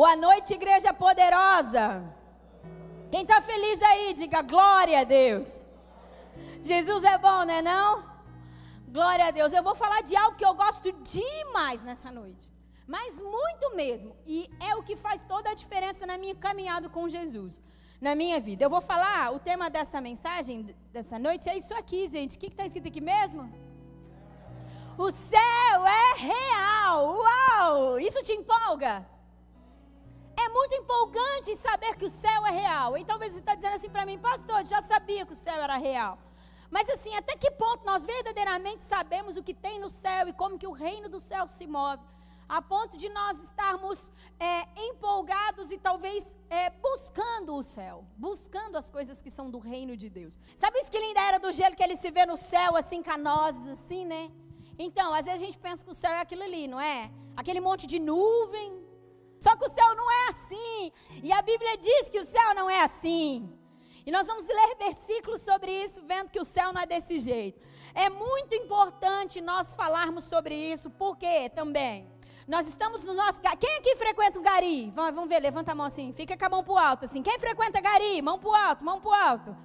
Boa noite, igreja poderosa. Quem está feliz aí, diga glória a Deus. Jesus é bom, né não? Glória a Deus. Eu vou falar de algo que eu gosto demais nessa noite. Mas muito mesmo. E é o que faz toda a diferença na minha caminhada com Jesus. Na minha vida. Eu vou falar, o tema dessa mensagem, dessa noite, é isso aqui, gente. O que está escrito aqui mesmo? O céu é real. Uau! Isso te empolga? É muito empolgante saber que o céu é real. E talvez você está dizendo assim para mim, pastor, já sabia que o céu era real. Mas assim, até que ponto nós verdadeiramente sabemos o que tem no céu e como que o reino do céu se move? A ponto de nós estarmos é, empolgados e talvez é, buscando o céu, buscando as coisas que são do reino de Deus. Sabe isso que linda era do gelo que ele se vê no céu, assim, canoses, assim, né? Então, às vezes a gente pensa que o céu é aquilo ali, não é? Aquele monte de nuvem, só que o céu não é assim. E a Bíblia diz que o céu não é assim. E nós vamos ler versículos sobre isso, vendo que o céu não é desse jeito. É muito importante nós falarmos sobre isso, porque também nós estamos no nosso. Quem aqui frequenta o Gari? Vamos ver, levanta a mão assim, fica com a mão para o alto assim. Quem frequenta Gari? Mão para o alto, mão para o alto.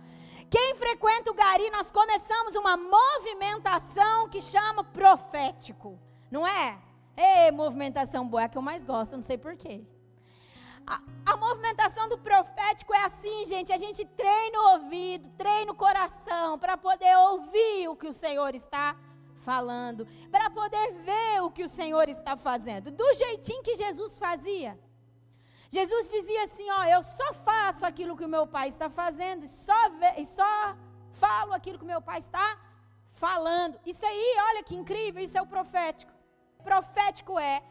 Quem frequenta o Gari, nós começamos uma movimentação que chama profético, não é? Ei, movimentação boa, é a que eu mais gosto, não sei porquê. A, a, movimentação do profético é assim, gente. A gente treina o ouvido, treina o coração para poder ouvir o que o Senhor está falando, para poder ver o que o Senhor está fazendo, do jeitinho que Jesus fazia. Jesus dizia assim: Ó, eu só faço aquilo que o meu Pai está fazendo, e só, e só falo aquilo que o meu Pai está falando. Isso aí, olha que incrível, isso é o profético profético é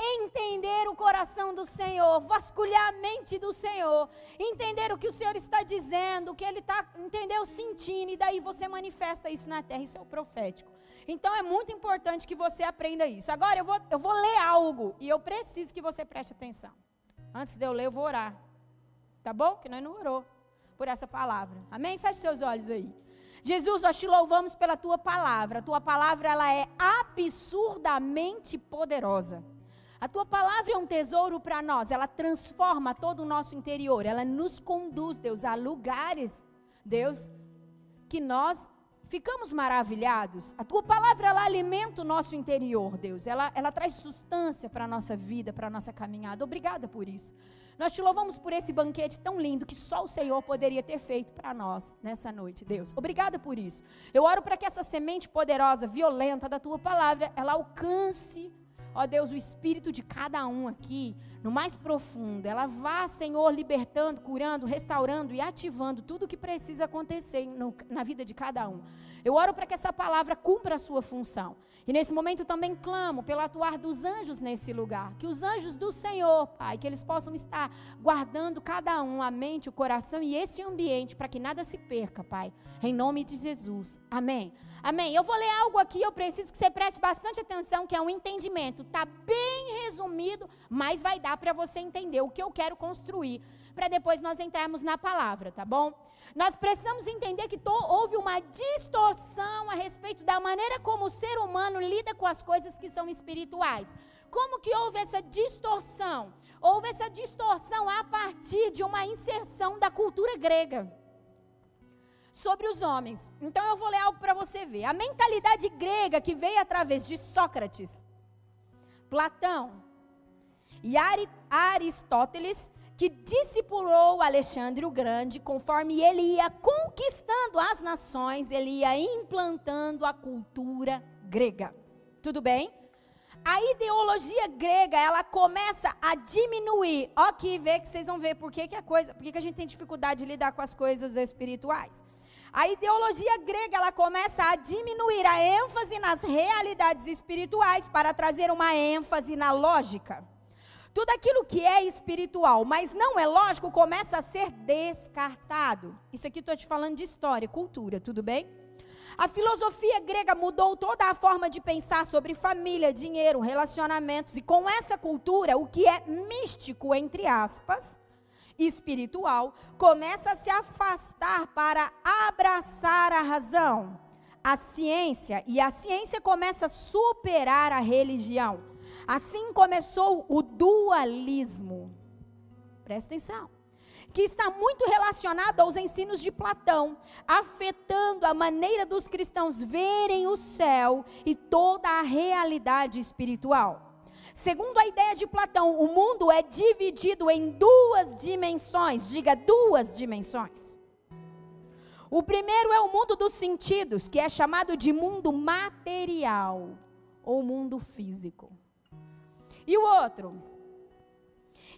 entender o coração do Senhor, vasculhar a mente do Senhor, entender o que o Senhor está dizendo, o que Ele está, entendeu, sentindo, e daí você manifesta isso na terra, isso é o profético. Então é muito importante que você aprenda isso. Agora eu vou, eu vou ler algo, e eu preciso que você preste atenção. Antes de eu ler, eu vou orar. Tá bom? Que nós não orou por essa palavra. Amém? Feche seus olhos aí. Jesus, nós te louvamos pela tua palavra. A tua palavra ela é absurdamente poderosa. A tua palavra é um tesouro para nós, ela transforma todo o nosso interior, ela nos conduz, Deus, a lugares, Deus, que nós ficamos maravilhados. A tua palavra ela alimenta o nosso interior, Deus. Ela, ela traz sustância para a nossa vida, para a nossa caminhada. Obrigada por isso. Nós te louvamos por esse banquete tão lindo que só o Senhor poderia ter feito para nós nessa noite, Deus. Obrigada por isso. Eu oro para que essa semente poderosa, violenta da tua palavra, ela alcance ó Deus, o espírito de cada um aqui, no mais profundo, ela vá, Senhor, libertando, curando, restaurando e ativando tudo o que precisa acontecer no, na vida de cada um. Eu oro para que essa palavra cumpra a sua função. E nesse momento também clamo pelo atuar dos anjos nesse lugar. Que os anjos do Senhor, Pai, que eles possam estar guardando cada um a mente, o coração e esse ambiente para que nada se perca, Pai. Em nome de Jesus. Amém. Amém. Eu vou ler algo aqui, eu preciso que você preste bastante atenção, que é um entendimento. Está bem resumido, mas vai dar para você entender o que eu quero construir, para depois nós entrarmos na palavra, tá bom? Nós precisamos entender que houve uma distorção a respeito da maneira como o ser humano lida com as coisas que são espirituais. Como que houve essa distorção? Houve essa distorção a partir de uma inserção da cultura grega sobre os homens. Então eu vou ler algo para você ver. A mentalidade grega que veio através de Sócrates, Platão e Aristóteles, que discipulou Alexandre o Grande, conforme ele ia conquistando as nações, ele ia implantando a cultura grega. Tudo bem? A ideologia grega, ela começa a diminuir. Ó, aqui vê que vocês vão ver por que, que a coisa, por que, que a gente tem dificuldade de lidar com as coisas espirituais. A ideologia grega ela começa a diminuir a ênfase nas realidades espirituais para trazer uma ênfase na lógica. Tudo aquilo que é espiritual, mas não é lógico, começa a ser descartado. Isso aqui estou te falando de história, cultura, tudo bem? A filosofia grega mudou toda a forma de pensar sobre família, dinheiro, relacionamentos, e com essa cultura, o que é místico, entre aspas, espiritual começa a se afastar para abraçar a razão, a ciência, e a ciência começa a superar a religião. Assim começou o dualismo. Presta atenção. Que está muito relacionado aos ensinos de Platão, afetando a maneira dos cristãos verem o céu e toda a realidade espiritual. Segundo a ideia de Platão, o mundo é dividido em duas dimensões. Diga duas dimensões. O primeiro é o mundo dos sentidos, que é chamado de mundo material ou mundo físico. E o outro?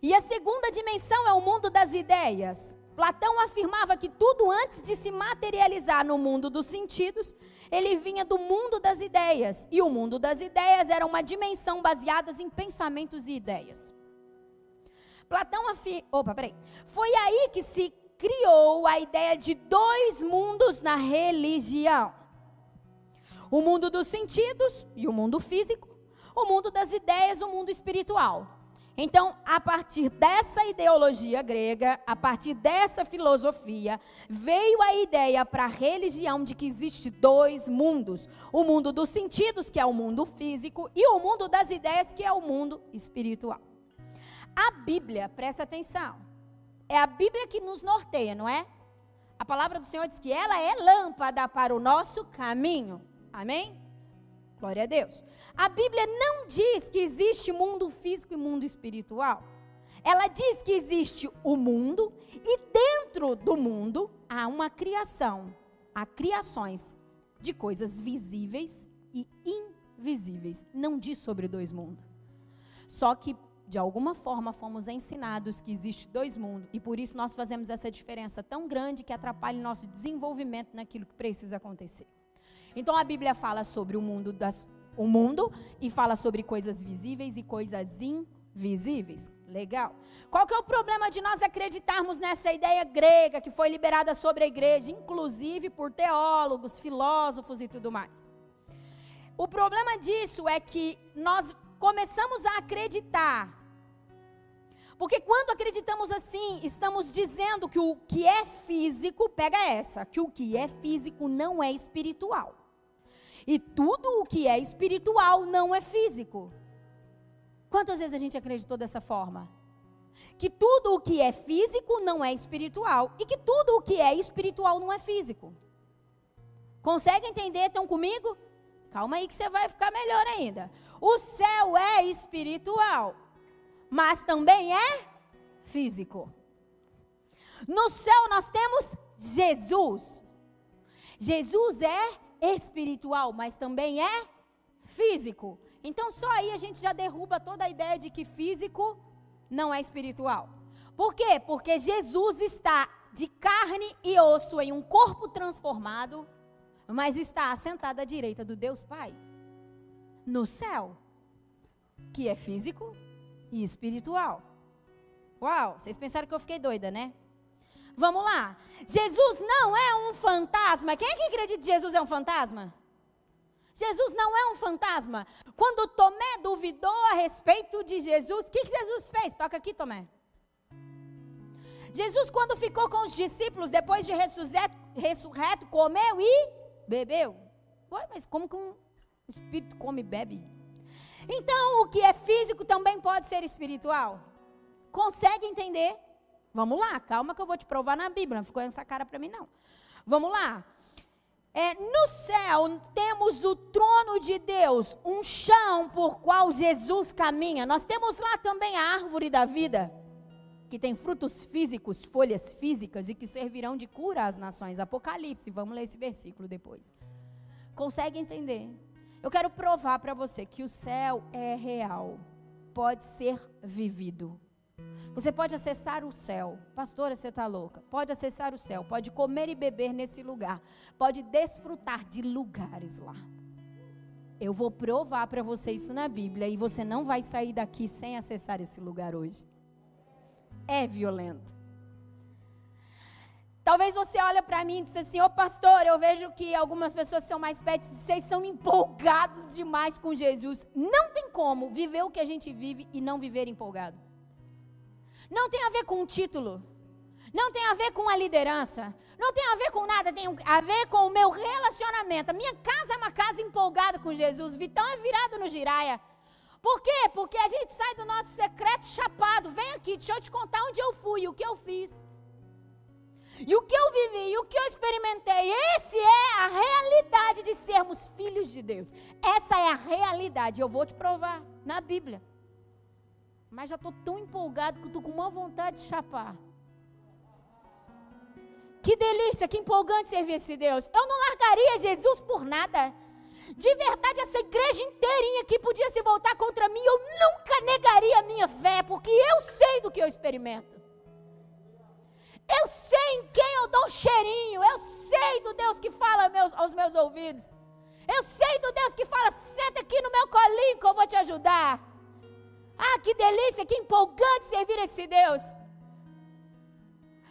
E a segunda dimensão é o mundo das ideias. Platão afirmava que tudo antes de se materializar no mundo dos sentidos, ele vinha do mundo das ideias. E o mundo das ideias era uma dimensão baseada em pensamentos e ideias. Platão afirma. Opa, peraí. Foi aí que se criou a ideia de dois mundos na religião: o mundo dos sentidos e o mundo físico, o mundo das ideias, o mundo espiritual. Então, a partir dessa ideologia grega, a partir dessa filosofia, veio a ideia para a religião de que existe dois mundos: o mundo dos sentidos, que é o mundo físico, e o mundo das ideias, que é o mundo espiritual. A Bíblia, presta atenção, é a Bíblia que nos norteia, não é? A palavra do Senhor diz que ela é lâmpada para o nosso caminho. Amém? Glória a Deus. A Bíblia não diz que existe mundo físico e mundo espiritual. Ela diz que existe o mundo e dentro do mundo há uma criação. Há criações de coisas visíveis e invisíveis. Não diz sobre dois mundos. Só que de alguma forma fomos ensinados que existe dois mundos e por isso nós fazemos essa diferença tão grande que atrapalha o nosso desenvolvimento naquilo que precisa acontecer. Então a Bíblia fala sobre o mundo, das, o mundo e fala sobre coisas visíveis e coisas invisíveis. Legal. Qual que é o problema de nós acreditarmos nessa ideia grega que foi liberada sobre a igreja, inclusive por teólogos, filósofos e tudo mais? O problema disso é que nós começamos a acreditar. Porque quando acreditamos assim, estamos dizendo que o que é físico, pega essa, que o que é físico não é espiritual. E tudo o que é espiritual não é físico. Quantas vezes a gente acreditou dessa forma? Que tudo o que é físico não é espiritual e que tudo o que é espiritual não é físico. Consegue entender? Estão comigo? Calma aí que você vai ficar melhor ainda. O céu é espiritual, mas também é físico. No céu nós temos Jesus. Jesus é espiritual, mas também é físico. Então só aí a gente já derruba toda a ideia de que físico não é espiritual. Por quê? Porque Jesus está de carne e osso em um corpo transformado, mas está assentado à direita do Deus Pai, no céu, que é físico e espiritual. Uau, vocês pensaram que eu fiquei doida, né? Vamos lá. Jesus não é um fantasma. Quem é que acredita que Jesus é um fantasma? Jesus não é um fantasma. Quando Tomé duvidou a respeito de Jesus, o que, que Jesus fez? Toca aqui, Tomé. Jesus, quando ficou com os discípulos, depois de ressurreto, comeu e bebeu. Ué, mas como que um espírito come e bebe? Então, o que é físico também pode ser espiritual. Consegue entender? Vamos lá, calma que eu vou te provar na Bíblia. Não ficou essa cara para mim, não. Vamos lá. É, no céu temos o trono de Deus, um chão por qual Jesus caminha. Nós temos lá também a árvore da vida, que tem frutos físicos, folhas físicas e que servirão de cura às nações. Apocalipse, vamos ler esse versículo depois. Consegue entender? Eu quero provar para você que o céu é real, pode ser vivido. Você pode acessar o céu. Pastora, você está louca. Pode acessar o céu. Pode comer e beber nesse lugar. Pode desfrutar de lugares lá. Eu vou provar para você isso na Bíblia. E você não vai sair daqui sem acessar esse lugar hoje. É violento. Talvez você olhe para mim e diz assim, ô oh, pastor, eu vejo que algumas pessoas são mais pets, vocês são empolgados demais com Jesus. Não tem como viver o que a gente vive e não viver empolgado. Não tem a ver com o título. Não tem a ver com a liderança. Não tem a ver com nada. Tem a ver com o meu relacionamento. A minha casa é uma casa empolgada com Jesus. Vitão é virado no giraia. Por quê? Porque a gente sai do nosso secreto chapado. Vem aqui, deixa eu te contar onde eu fui, o que eu fiz. E o que eu vivi, e o que eu experimentei. Esse é a realidade de sermos filhos de Deus. Essa é a realidade. Eu vou te provar na Bíblia. Mas já estou tão empolgado que estou com uma vontade de chapar. Que delícia, que empolgante servir esse Deus. Eu não largaria Jesus por nada. De verdade, essa igreja inteirinha que podia se voltar contra mim, eu nunca negaria a minha fé, porque eu sei do que eu experimento. Eu sei em quem eu dou cheirinho. Eu sei do Deus que fala meus, aos meus ouvidos. Eu sei do Deus que fala: senta aqui no meu colinho que eu vou te ajudar. Ah, que delícia, que empolgante servir esse Deus.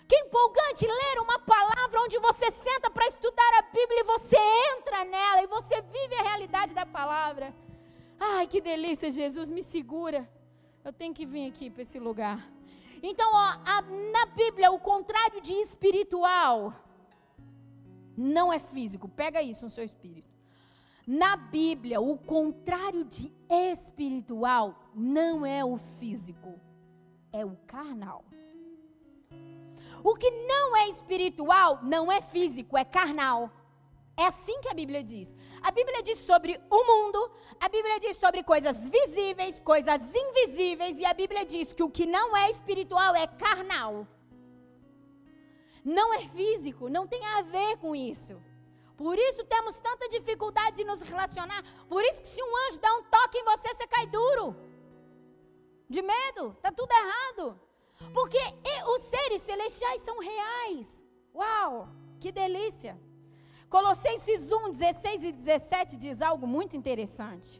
Que empolgante ler uma palavra onde você senta para estudar a Bíblia e você entra nela e você vive a realidade da palavra. Ai, que delícia, Jesus, me segura. Eu tenho que vir aqui para esse lugar. Então, ó, a, na Bíblia, o contrário de espiritual não é físico. Pega isso no seu espírito. Na Bíblia, o contrário de espiritual não é o físico, é o carnal. O que não é espiritual não é físico, é carnal. É assim que a Bíblia diz. A Bíblia diz sobre o mundo, a Bíblia diz sobre coisas visíveis, coisas invisíveis, e a Bíblia diz que o que não é espiritual é carnal. Não é físico, não tem a ver com isso. Por isso temos tanta dificuldade de nos relacionar. Por isso que se um anjo dá um toque em você, você cai duro. De medo, tá tudo errado. Porque os seres celestiais são reais. Uau, que delícia. Colossenses 1, 16 e 17 diz algo muito interessante.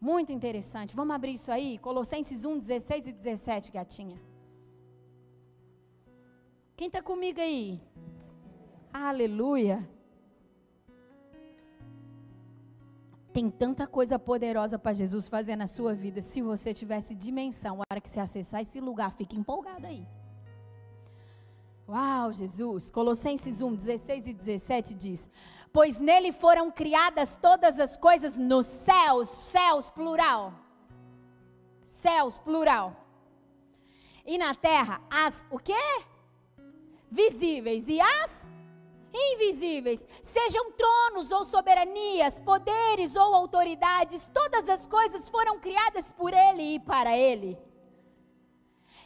Muito interessante. Vamos abrir isso aí? Colossenses 1, 16 e 17, gatinha. Quem está comigo aí? Aleluia. Tem tanta coisa poderosa para Jesus fazer na sua vida. Se você tivesse dimensão, a hora que você acessar esse lugar, fique empolgado aí. Uau, Jesus. Colossenses 1, 16 e 17 diz: Pois nele foram criadas todas as coisas nos céus, céus plural. Céus plural. E na terra, as o quê? Visíveis e as invisíveis, sejam tronos ou soberanias, poderes ou autoridades, todas as coisas foram criadas por Ele e para Ele.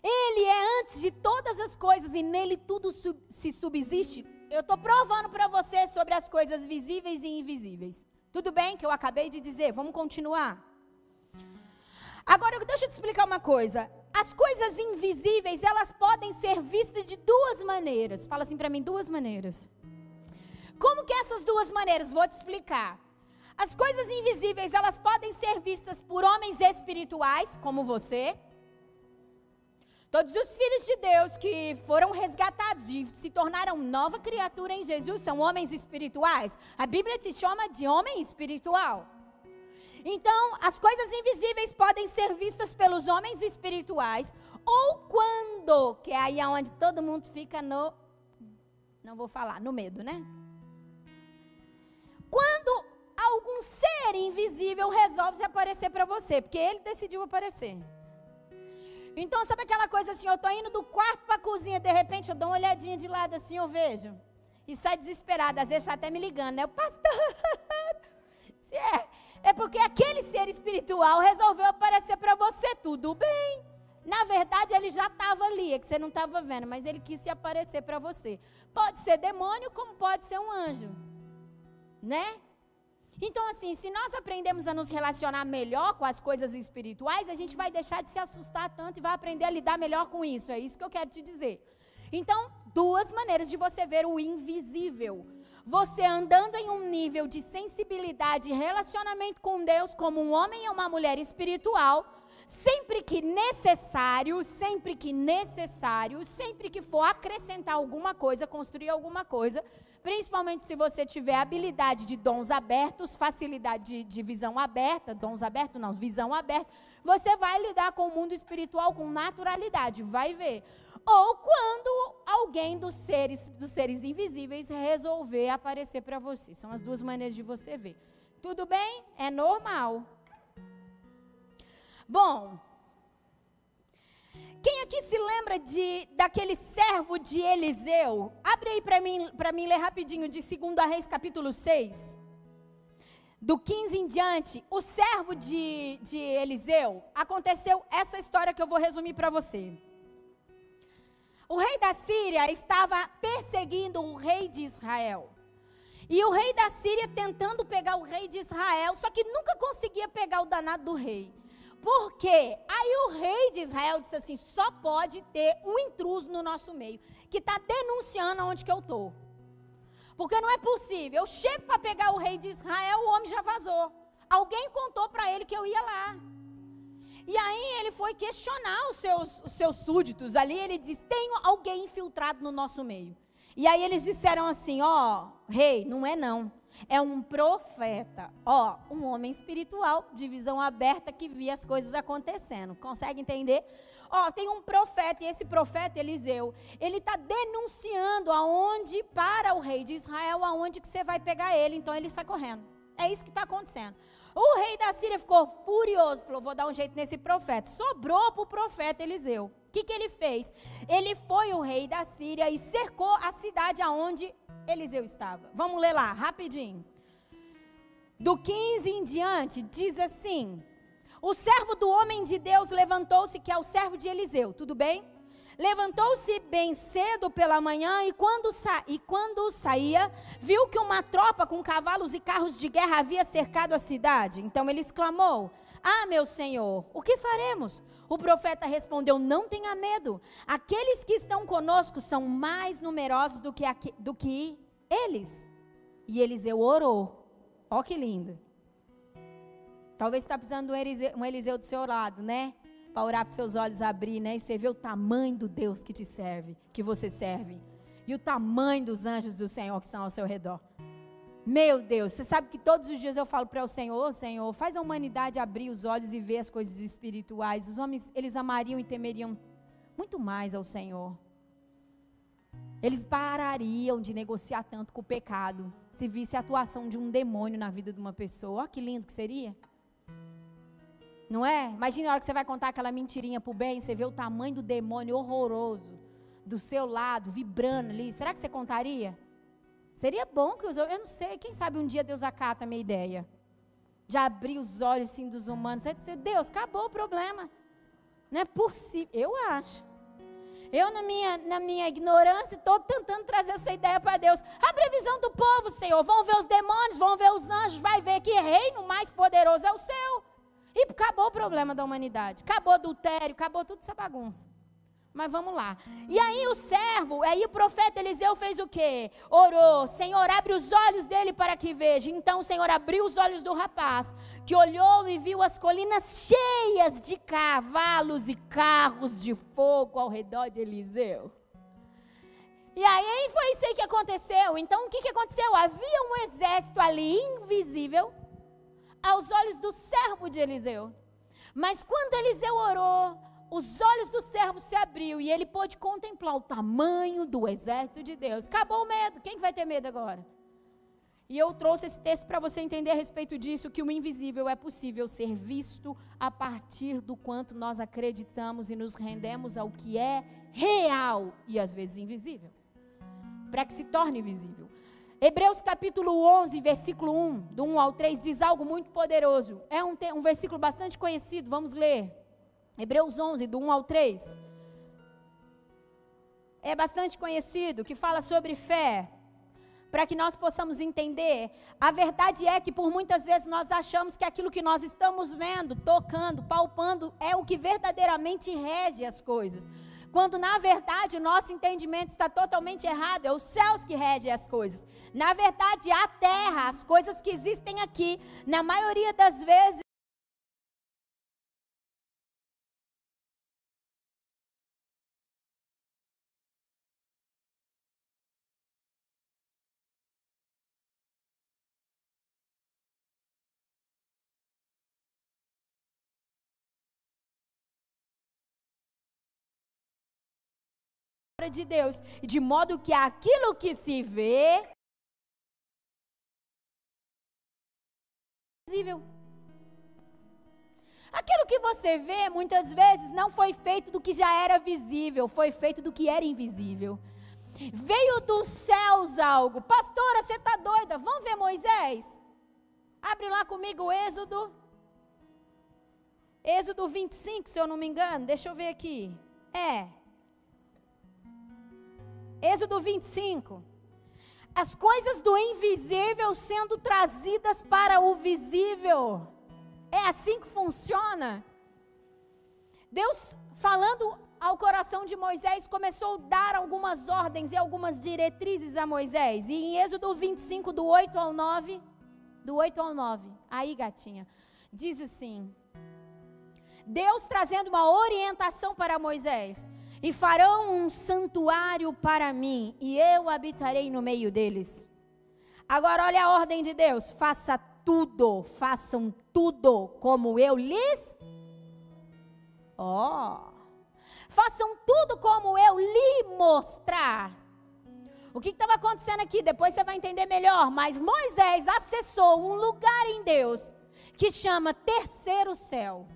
Ele é antes de todas as coisas e nele tudo sub se subsiste. Eu estou provando para você sobre as coisas visíveis e invisíveis. Tudo bem que eu acabei de dizer, vamos continuar. Agora, deixa eu te explicar uma coisa. As coisas invisíveis, elas podem ser vistas de duas maneiras. Fala assim para mim, duas maneiras. Como que essas duas maneiras? Vou te explicar. As coisas invisíveis, elas podem ser vistas por homens espirituais, como você. Todos os filhos de Deus que foram resgatados e se tornaram nova criatura em Jesus são homens espirituais. A Bíblia te chama de homem espiritual. Então, as coisas invisíveis podem ser vistas pelos homens espirituais ou quando, que é aí onde todo mundo fica no não vou falar, no medo, né? Quando algum ser invisível resolve se aparecer para você, porque ele decidiu aparecer. Então, sabe aquela coisa assim, eu tô indo do quarto para a cozinha, de repente eu dou uma olhadinha de lado assim, eu vejo. E sai desesperada, às vezes está até me ligando, né? O pastor. é, é porque aquele ser espiritual resolveu aparecer para você, tudo bem. Na verdade, ele já estava ali, é que você não estava vendo, mas ele quis se aparecer para você. Pode ser demônio, como pode ser um anjo né? Então, assim, se nós aprendemos a nos relacionar melhor com as coisas espirituais, a gente vai deixar de se assustar tanto e vai aprender a lidar melhor com isso. É isso que eu quero te dizer. Então, duas maneiras de você ver o invisível. Você andando em um nível de sensibilidade e relacionamento com Deus, como um homem e uma mulher espiritual, sempre que necessário, sempre que necessário, sempre que for acrescentar alguma coisa, construir alguma coisa, Principalmente se você tiver habilidade de dons abertos, facilidade de, de visão aberta, dons abertos não, visão aberta, você vai lidar com o mundo espiritual com naturalidade, vai ver. Ou quando alguém dos seres, dos seres invisíveis resolver aparecer para você. São as duas maneiras de você ver. Tudo bem? É normal. Bom, quem aqui se lembra de daquele servo de Eliseu? Abre aí para mim, para mim ler rapidinho de 2 Reis capítulo 6. Do 15 em diante, o servo de, de Eliseu, aconteceu essa história que eu vou resumir para você. O rei da Síria estava perseguindo o rei de Israel. E o rei da Síria tentando pegar o rei de Israel, só que nunca conseguia pegar o danado do rei. Por quê? Aí o rei de Israel disse assim: só pode ter um intruso no nosso meio, que está denunciando aonde que eu estou. Porque não é possível. Eu chego para pegar o rei de Israel, o homem já vazou. Alguém contou para ele que eu ia lá. E aí ele foi questionar os seus, os seus súditos ali. Ele disse: tem alguém infiltrado no nosso meio. E aí eles disseram assim: ó, oh, rei, não é não. É um profeta, ó, um homem espiritual, de visão aberta que via as coisas acontecendo. Consegue entender? Ó, tem um profeta, e esse profeta Eliseu, ele está denunciando aonde, para o rei de Israel, aonde que você vai pegar ele. Então ele sai correndo. É isso que está acontecendo. O rei da Síria ficou furioso, falou: vou dar um jeito nesse profeta. Sobrou para o profeta Eliseu. O que, que ele fez? Ele foi o rei da Síria e cercou a cidade aonde Eliseu estava. Vamos ler lá, rapidinho. Do 15 em diante, diz assim: O servo do homem de Deus levantou-se, que é o servo de Eliseu, tudo bem? Levantou-se bem cedo pela manhã e quando, sa e quando saía, viu que uma tropa com cavalos e carros de guerra havia cercado a cidade. Então ele exclamou: Ah, meu senhor, o que faremos? O profeta respondeu: Não tenha medo. Aqueles que estão conosco são mais numerosos do que, do que eles. E Eliseu orou. Ó que lindo. Talvez está precisando um Eliseu, um Eliseu do seu lado, né? Para orar para seus olhos abrir, né? E você vê o tamanho do Deus que te serve, que você serve. E o tamanho dos anjos do Senhor que estão ao seu redor. Meu Deus, você sabe que todos os dias eu falo para o Senhor, Senhor, faz a humanidade abrir os olhos e ver as coisas espirituais. Os homens, eles amariam e temeriam muito mais ao Senhor. Eles parariam de negociar tanto com o pecado se visse a atuação de um demônio na vida de uma pessoa. Olha que lindo que seria. Não é? Imagina a hora que você vai contar aquela mentirinha para o bem, você vê o tamanho do demônio horroroso do seu lado, vibrando ali. Será que você contaria? Seria bom que os eu não sei, quem sabe um dia Deus acata a minha ideia. De abrir os olhos assim dos humanos. Você dizer, Deus, acabou o problema. Não é possível. Eu acho. Eu, na minha, na minha ignorância, estou tentando trazer essa ideia para Deus. A visão do povo, Senhor. Vão ver os demônios, vão ver os anjos, vai ver que reino mais poderoso é o seu. E acabou o problema da humanidade. Acabou adultério, acabou tudo essa bagunça. Mas vamos lá. E aí o servo, aí o profeta Eliseu fez o quê? Orou, Senhor, abre os olhos dele para que veja. Então o Senhor abriu os olhos do rapaz, que olhou e viu as colinas cheias de cavalos e carros de fogo ao redor de Eliseu. E aí foi isso que aconteceu. Então o que, que aconteceu? Havia um exército ali invisível aos olhos do servo de Eliseu. Mas quando Eliseu orou, os olhos do servo se abriu e ele pôde contemplar o tamanho do exército de Deus. Acabou o medo. Quem vai ter medo agora? E eu trouxe esse texto para você entender a respeito disso, que o invisível é possível ser visto a partir do quanto nós acreditamos e nos rendemos ao que é real e às vezes invisível. Para que se torne visível. Hebreus capítulo 11, versículo 1, do 1 ao 3, diz algo muito poderoso. É um, um versículo bastante conhecido, vamos ler. Hebreus 11, do 1 ao 3. É bastante conhecido, que fala sobre fé. Para que nós possamos entender, a verdade é que por muitas vezes nós achamos que aquilo que nós estamos vendo, tocando, palpando, é o que verdadeiramente rege as coisas. Quando na verdade o nosso entendimento está totalmente errado, é os céus que regem as coisas. Na verdade, a terra, as coisas que existem aqui, na maioria das vezes, de Deus, de modo que aquilo que se vê visível. Aquilo que você vê, muitas vezes, não foi feito do que já era visível, foi feito do que era invisível. Veio dos céus algo. Pastora, você está doida? Vamos ver Moisés? Abre lá comigo o Êxodo. Êxodo 25, se eu não me engano. Deixa eu ver aqui. É. Êxodo 25. As coisas do invisível sendo trazidas para o visível. É assim que funciona. Deus falando ao coração de Moisés começou a dar algumas ordens e algumas diretrizes a Moisés. E em Êxodo 25, do 8 ao 9, do 8 ao 9, aí gatinha, diz assim: Deus trazendo uma orientação para Moisés. E farão um santuário para mim, e eu habitarei no meio deles. Agora olha a ordem de Deus: faça tudo, façam tudo como eu lhes. Ó. Oh. Façam tudo como eu lhe mostrar. O que estava acontecendo aqui? Depois você vai entender melhor. Mas Moisés acessou um lugar em Deus que chama terceiro céu.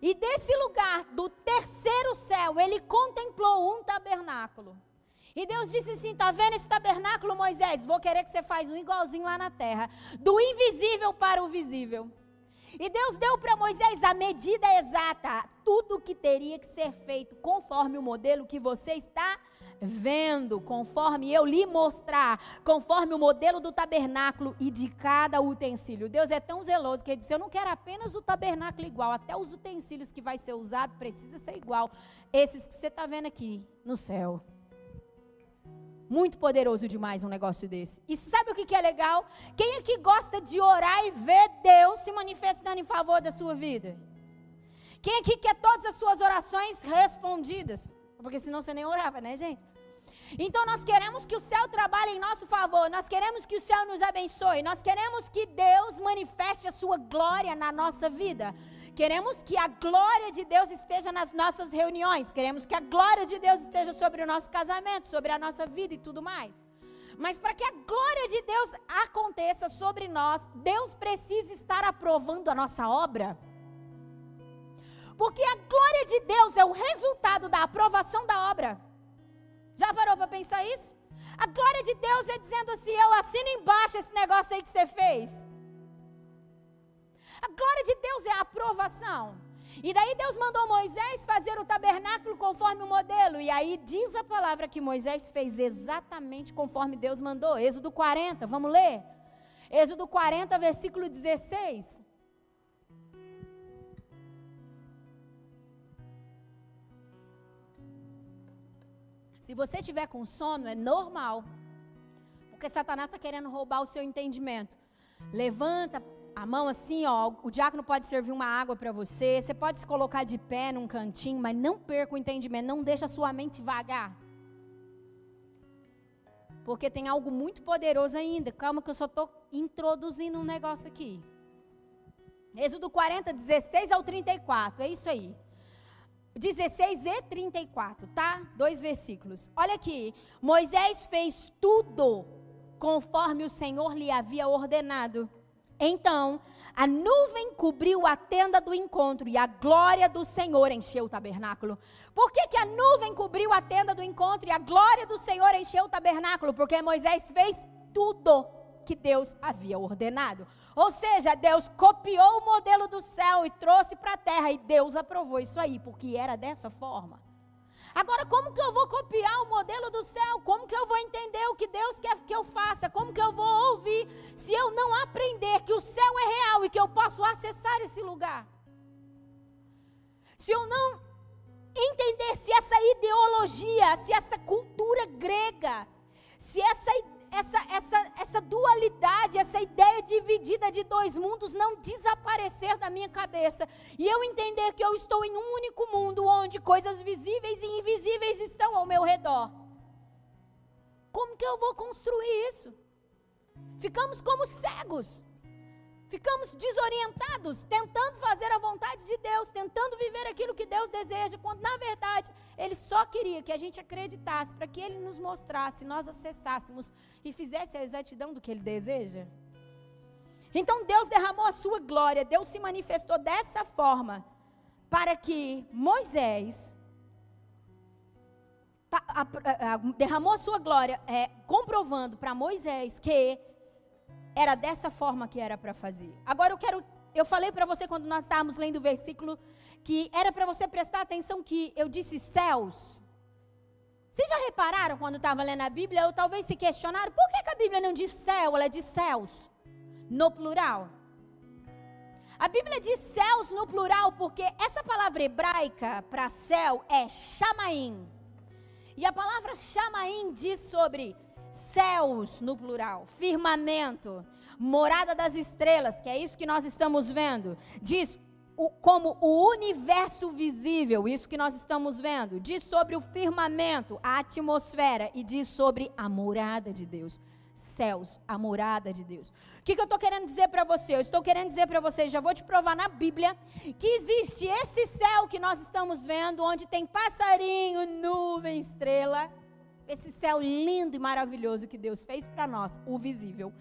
E desse lugar, do terceiro céu, ele contemplou um tabernáculo. E Deus disse assim: tá vendo esse tabernáculo, Moisés? Vou querer que você faz um igualzinho lá na terra, do invisível para o visível. E Deus deu para Moisés a medida exata, tudo que teria que ser feito conforme o modelo que você está vendo, conforme eu lhe mostrar, conforme o modelo do tabernáculo e de cada utensílio. Deus é tão zeloso que ele disse: Eu não quero apenas o tabernáculo igual, até os utensílios que vai ser usado precisa ser igual. Esses que você está vendo aqui no céu. Muito poderoso demais um negócio desse. E sabe o que, que é legal? Quem aqui gosta de orar e ver Deus se manifestando em favor da sua vida? Quem aqui quer todas as suas orações respondidas? Porque senão você nem orava, né, gente? Então nós queremos que o céu trabalhe em nosso favor, nós queremos que o céu nos abençoe, nós queremos que Deus manifeste a sua glória na nossa vida. Queremos que a glória de Deus esteja nas nossas reuniões. Queremos que a glória de Deus esteja sobre o nosso casamento, sobre a nossa vida e tudo mais. Mas para que a glória de Deus aconteça sobre nós, Deus precisa estar aprovando a nossa obra. Porque a glória de Deus é o resultado da aprovação da obra. Já parou para pensar isso? A glória de Deus é dizendo assim: eu assino embaixo esse negócio aí que você fez. A glória de Deus é a aprovação. E daí Deus mandou Moisés fazer o tabernáculo conforme o modelo. E aí diz a palavra que Moisés fez exatamente conforme Deus mandou. Êxodo 40, vamos ler? Êxodo 40, versículo 16. Se você tiver com sono, é normal. Porque Satanás está querendo roubar o seu entendimento. Levanta, a mão assim, ó, o diácono pode servir uma água para você, você pode se colocar de pé num cantinho, mas não perca o entendimento, não deixa a sua mente vagar. Porque tem algo muito poderoso ainda. Calma que eu só estou introduzindo um negócio aqui. Êxodo 40, 16 ao 34, é isso aí. 16 e 34, tá? Dois versículos. Olha aqui. Moisés fez tudo conforme o Senhor lhe havia ordenado. Então, a nuvem cobriu a tenda do encontro e a glória do Senhor encheu o tabernáculo. Por que, que a nuvem cobriu a tenda do encontro e a glória do Senhor encheu o tabernáculo? Porque Moisés fez tudo que Deus havia ordenado. Ou seja, Deus copiou o modelo do céu e trouxe para a terra e Deus aprovou isso aí, porque era dessa forma. Agora, como que eu vou copiar o modelo do céu? Como que eu vou entender o que Deus quer que eu faça? Como que eu vou ouvir se eu não aprender que o céu é real e que eu posso acessar esse lugar? Se eu não entender se essa ideologia, se essa cultura grega, se essa ideia essa, essa, essa dualidade, essa ideia dividida de dois mundos não desaparecer da minha cabeça. E eu entender que eu estou em um único mundo onde coisas visíveis e invisíveis estão ao meu redor. Como que eu vou construir isso? Ficamos como cegos. Ficamos desorientados, tentando fazer a vontade de Deus, tentando viver aquilo que Deus deseja, quando na verdade Ele só queria que a gente acreditasse, para que Ele nos mostrasse, nós acessássemos e fizesse a exatidão do que Ele deseja. Então Deus derramou a sua glória, Deus se manifestou dessa forma para que Moisés derramou a sua glória, é, comprovando para Moisés que era dessa forma que era para fazer. Agora eu quero, eu falei para você quando nós estávamos lendo o versículo que era para você prestar atenção que eu disse céus. Vocês já repararam quando estava lendo a Bíblia, ou talvez se questionaram, por que, que a Bíblia não diz céu, ela diz céus, no plural? A Bíblia diz céus no plural porque essa palavra hebraica para céu é chamaim. E a palavra chamaim diz sobre céus no plural, firmamento, morada das estrelas, que é isso que nós estamos vendo. Diz o, como o universo visível, isso que nós estamos vendo. Diz sobre o firmamento, a atmosfera e diz sobre a morada de Deus. Céus, a morada de Deus. O que, que eu estou querendo dizer para você? Eu estou querendo dizer para você, já vou te provar na Bíblia, que existe esse céu que nós estamos vendo, onde tem passarinho, nuvem, estrela. Esse céu lindo e maravilhoso que Deus fez para nós, o visível.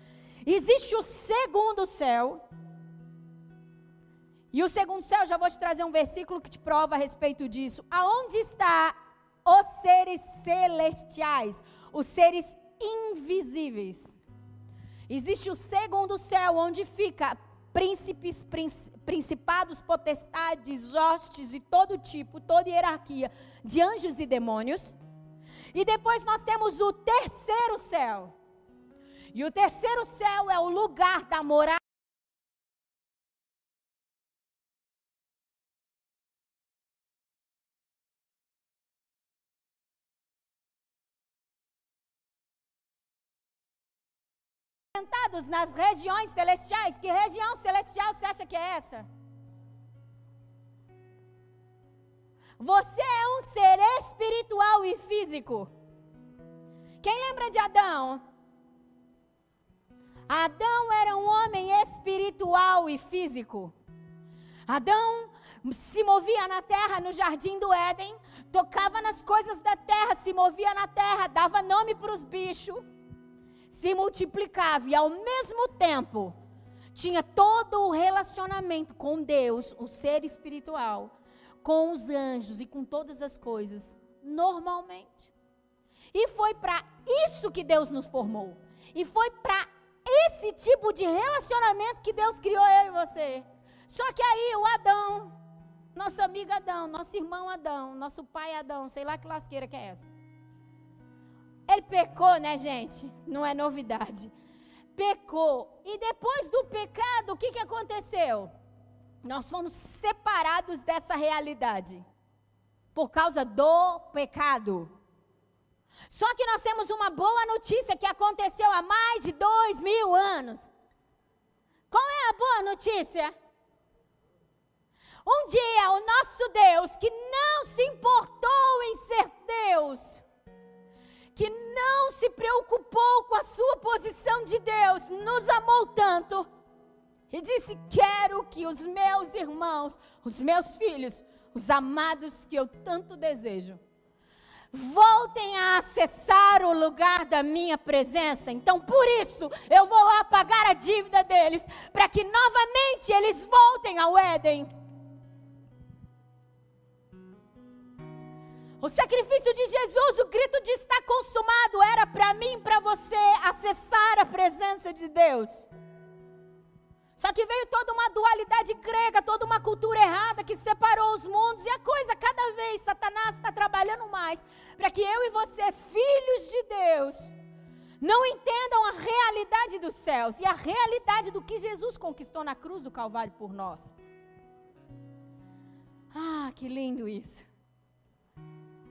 Existe o segundo céu, e o segundo céu, já vou te trazer um versículo que te prova a respeito disso. Aonde está os seres celestiais, os seres invisíveis? Existe o segundo céu, onde fica príncipes, principados, potestades, hostes e todo tipo, toda hierarquia de anjos e demônios. E depois nós temos o terceiro céu. E o terceiro céu é o lugar da morada sentados nas regiões celestiais. Que região celestial você acha que é essa? Você é um ser espiritual e físico. Quem lembra de Adão? Adão era um homem espiritual e físico. Adão se movia na terra, no jardim do Éden, tocava nas coisas da terra, se movia na terra, dava nome para os bichos se multiplicava e ao mesmo tempo tinha todo o relacionamento com Deus, o ser espiritual, com os anjos e com todas as coisas, normalmente. E foi para isso que Deus nos formou. E foi para esse tipo de relacionamento que Deus criou eu e você. Só que aí o Adão, nosso amigo Adão, nosso irmão Adão, nosso pai Adão, sei lá que lasqueira que é essa. Ele pecou, né, gente? Não é novidade. Pecou. E depois do pecado, o que, que aconteceu? Nós fomos separados dessa realidade. Por causa do pecado. Só que nós temos uma boa notícia que aconteceu há mais de dois mil anos. Qual é a boa notícia? Um dia o nosso Deus, que não se importou em ser Deus, que não se preocupou com a sua posição de Deus, nos amou tanto e disse: Quero que os meus irmãos, os meus filhos, os amados que eu tanto desejo, voltem a acessar o lugar da minha presença. Então, por isso, eu vou lá pagar a dívida deles, para que novamente eles voltem ao Éden. O sacrifício de Jesus, o grito de está consumado, era para mim, para você acessar a presença de Deus. Só que veio toda uma dualidade grega, toda uma cultura errada que separou os mundos. E a coisa, cada vez, Satanás está trabalhando mais para que eu e você, filhos de Deus, não entendam a realidade dos céus e a realidade do que Jesus conquistou na cruz do Calvário por nós. Ah, que lindo isso.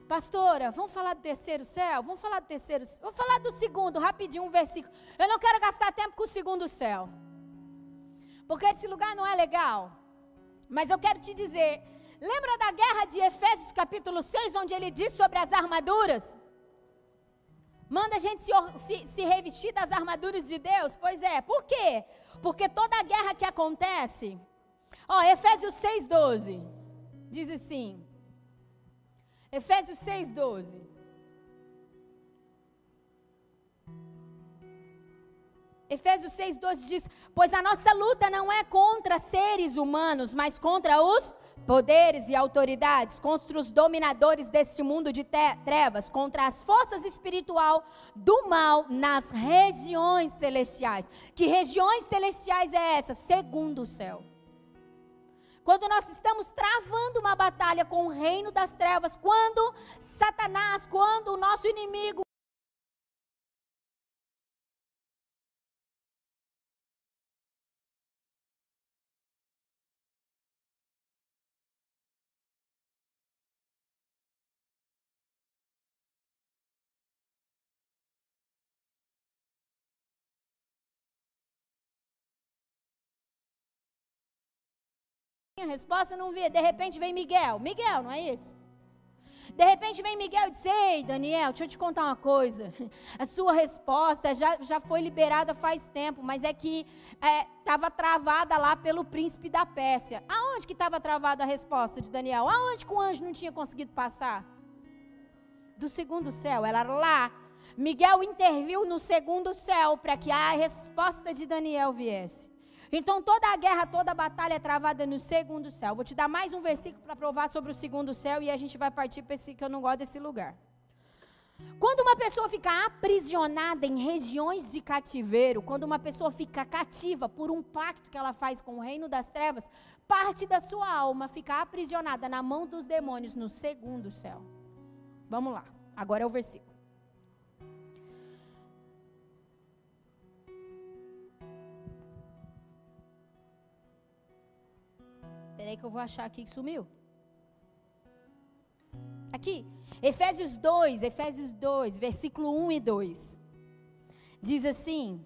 Pastora, vamos falar do terceiro céu? Vamos falar do terceiro Vamos falar do segundo, rapidinho, um versículo. Eu não quero gastar tempo com o segundo céu. Porque esse lugar não é legal. Mas eu quero te dizer, lembra da guerra de Efésios capítulo 6, onde ele diz sobre as armaduras? Manda a gente se, se, se revestir das armaduras de Deus? Pois é, por quê? Porque toda a guerra que acontece, ó, Efésios 6, 12, diz assim: Efésios 6, 12. Efésios 6, 12 diz: Pois a nossa luta não é contra seres humanos, mas contra os poderes e autoridades, contra os dominadores deste mundo de trevas, contra as forças espiritual do mal nas regiões celestiais. Que regiões celestiais é essa? Segundo o céu. Quando nós estamos travando uma batalha com o reino das trevas, quando Satanás, quando o nosso inimigo A resposta não via. De repente vem Miguel. Miguel, não é isso? De repente vem Miguel e diz: Ei, Daniel, deixa eu te contar uma coisa. A sua resposta já, já foi liberada faz tempo, mas é que estava é, travada lá pelo príncipe da Pérsia. Aonde que estava travada a resposta de Daniel? Aonde que o anjo não tinha conseguido passar? Do segundo céu, ela lá. Miguel interviu no segundo céu para que a resposta de Daniel viesse. Então toda a guerra, toda a batalha é travada no segundo céu. Vou te dar mais um versículo para provar sobre o segundo céu e a gente vai partir para esse que eu não gosto desse lugar. Quando uma pessoa fica aprisionada em regiões de cativeiro, quando uma pessoa fica cativa por um pacto que ela faz com o reino das trevas, parte da sua alma fica aprisionada na mão dos demônios no segundo céu. Vamos lá, agora é o versículo. Peraí que eu vou achar aqui que sumiu. Aqui, Efésios 2, Efésios 2, versículo 1 e 2. Diz assim: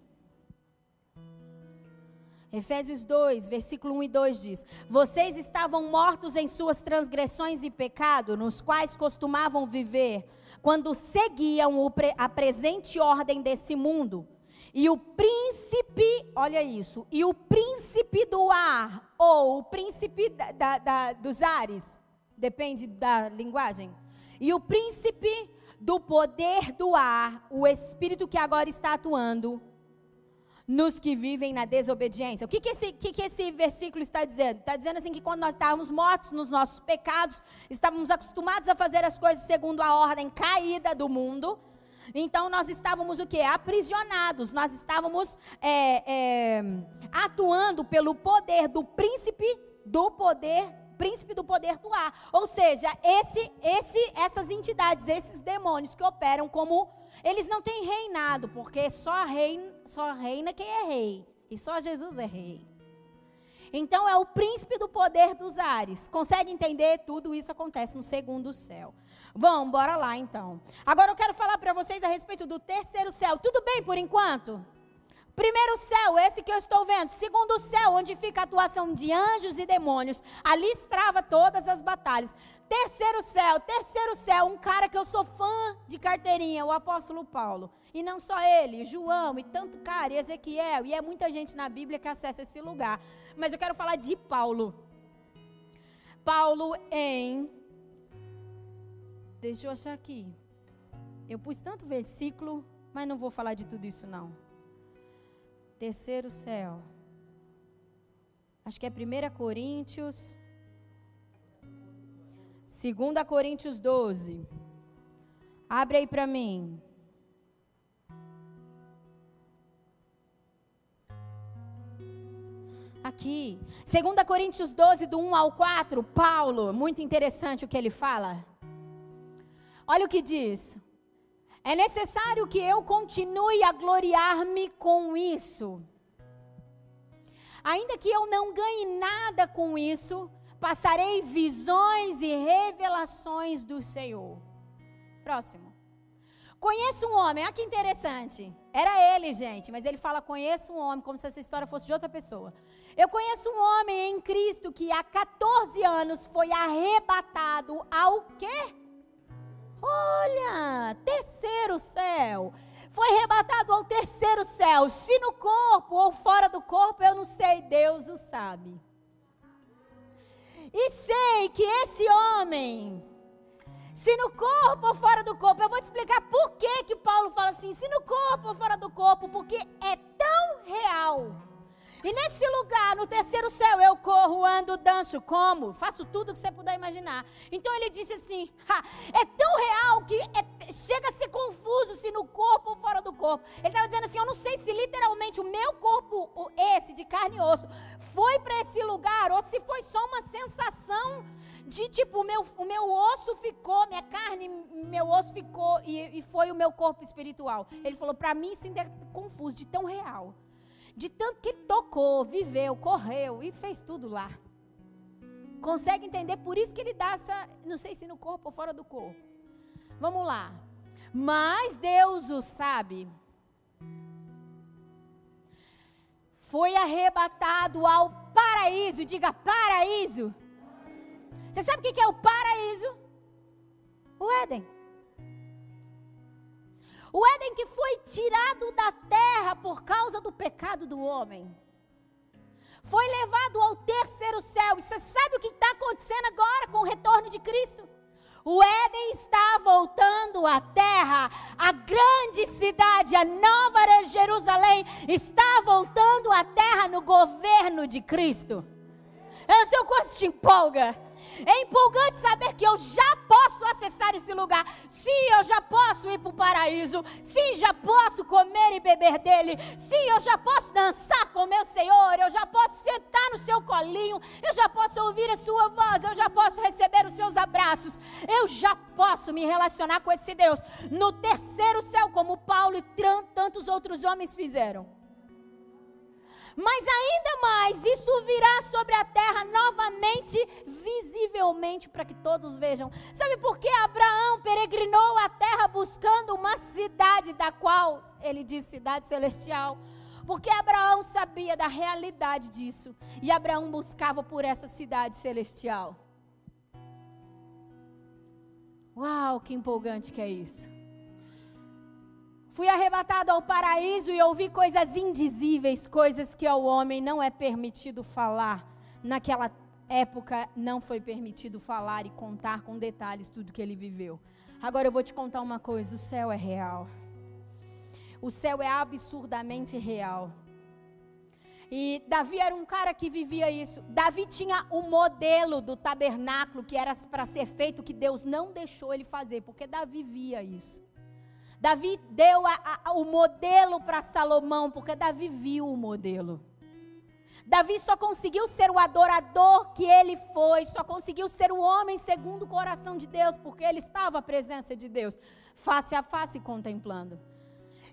Efésios 2, versículo 1 e 2 diz: Vocês estavam mortos em suas transgressões e pecado, nos quais costumavam viver, quando seguiam a presente ordem desse mundo e o príncipe, olha isso, e o príncipe do ar, ou o príncipe da, da, da, dos ares, depende da linguagem, e o príncipe do poder do ar, o espírito que agora está atuando nos que vivem na desobediência. O que, que, esse, que, que esse versículo está dizendo? Está dizendo assim que quando nós estávamos mortos nos nossos pecados, estávamos acostumados a fazer as coisas segundo a ordem caída do mundo, então nós estávamos o que? Aprisionados. Nós estávamos é, é, atuando pelo poder do príncipe do poder príncipe do poder do ar. Ou seja, esse, esse, essas entidades, esses demônios que operam como eles não têm reinado, porque só reina, só reina quem é rei e só Jesus é rei. Então é o príncipe do poder dos ares. Consegue entender? Tudo isso acontece no segundo céu. Vamos, bora lá então. Agora eu quero falar para vocês a respeito do terceiro céu. Tudo bem por enquanto? Primeiro céu, esse que eu estou vendo. Segundo céu, onde fica a atuação de anjos e demônios. Ali estrava todas as batalhas. Terceiro céu, terceiro céu, um cara que eu sou fã de carteirinha, o apóstolo Paulo. E não só ele, João e tanto cara, e Ezequiel, e é muita gente na Bíblia que acessa esse lugar. Mas eu quero falar de Paulo. Paulo em Deixa eu achar aqui. Eu pus tanto versículo, mas não vou falar de tudo isso não. Terceiro céu. Acho que é 1 Coríntios. 2 Coríntios 12. Abre aí para mim. Aqui. 2 Coríntios 12, do 1 ao 4. Paulo, muito interessante o que ele fala. Olha o que diz. É necessário que eu continue a gloriar-me com isso. Ainda que eu não ganhe nada com isso, passarei visões e revelações do Senhor. Próximo. Conheço um homem, olha que interessante. Era ele, gente, mas ele fala: Conheço um homem, como se essa história fosse de outra pessoa. Eu conheço um homem em Cristo que há 14 anos foi arrebatado ao quê? Olha, terceiro céu. Foi arrebatado ao terceiro céu. Se no corpo ou fora do corpo, eu não sei, Deus o sabe. E sei que esse homem, se no corpo ou fora do corpo, eu vou te explicar por que que Paulo fala assim, se no corpo ou fora do corpo, porque é tão real E nesse lugar, no terceiro céu, eu corro, ando, danço, como, faço tudo que você puder imaginar. Então ele disse assim: é tão real que é, chega a ser confuso se no corpo ou fora do corpo. Ele estava dizendo assim: eu não sei se literalmente o meu corpo, esse de carne e osso, foi para esse lugar ou se foi só uma sensação de tipo, o meu, o meu osso ficou, minha carne, meu osso ficou e, e foi o meu corpo espiritual. Ele falou: para mim isso ainda é confuso, de tão real. De tanto que ele tocou, viveu, correu e fez tudo lá. Consegue entender? Por isso que ele dá essa, não sei se no corpo ou fora do corpo. Vamos lá. Mas Deus o sabe. Foi arrebatado ao paraíso. Diga paraíso. Você sabe o que é o paraíso? O Éden. O Éden que foi tirado da terra por causa do pecado do homem. Foi levado ao terceiro céu. E você sabe o que está acontecendo agora com o retorno de Cristo? O Éden está voltando à terra. A grande cidade, a nova Jerusalém, está voltando à terra no governo de Cristo. Eu sei o quanto te empolga. É empolgante saber que eu já posso acessar esse lugar. Sim, eu já posso ir para o paraíso. Sim, já posso comer e beber dele. Sim, eu já posso dançar com meu Senhor. Eu já posso sentar no seu colinho. Eu já posso ouvir a sua voz. Eu já posso receber os seus abraços. Eu já posso me relacionar com esse Deus no terceiro céu, como Paulo e tantos outros homens fizeram. Mas ainda mais, isso virá sobre a terra novamente, visivelmente, para que todos vejam. Sabe por que Abraão peregrinou a terra buscando uma cidade da qual ele diz cidade celestial? Porque Abraão sabia da realidade disso. E Abraão buscava por essa cidade celestial. Uau, que empolgante que é isso. Fui arrebatado ao paraíso e ouvi coisas indizíveis, coisas que ao homem não é permitido falar. Naquela época não foi permitido falar e contar com detalhes tudo que ele viveu. Agora eu vou te contar uma coisa: o céu é real. O céu é absurdamente real. E Davi era um cara que vivia isso. Davi tinha o um modelo do tabernáculo que era para ser feito, que Deus não deixou ele fazer, porque Davi via isso. Davi deu a, a, o modelo para Salomão, porque Davi viu o modelo. Davi só conseguiu ser o adorador que ele foi, só conseguiu ser o homem segundo o coração de Deus, porque ele estava à presença de Deus, face a face contemplando.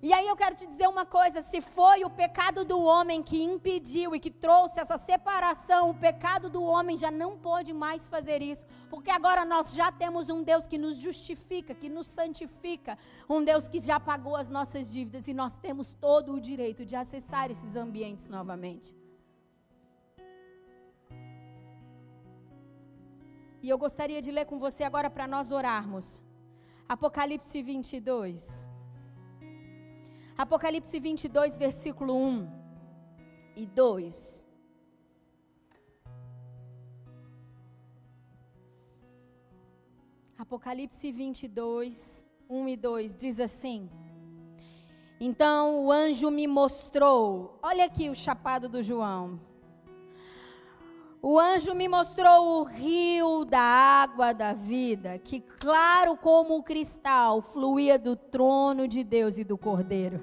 E aí eu quero te dizer uma coisa: se foi o pecado do homem que impediu e que trouxe essa separação, o pecado do homem já não pode mais fazer isso, porque agora nós já temos um Deus que nos justifica, que nos santifica, um Deus que já pagou as nossas dívidas e nós temos todo o direito de acessar esses ambientes novamente. E eu gostaria de ler com você agora para nós orarmos. Apocalipse 22. Apocalipse 22, versículo 1 e 2. Apocalipse 22, 1 e 2 diz assim: Então o anjo me mostrou, olha aqui o chapado do João. O anjo me mostrou o rio da água da vida, que claro como o cristal fluía do trono de Deus e do Cordeiro.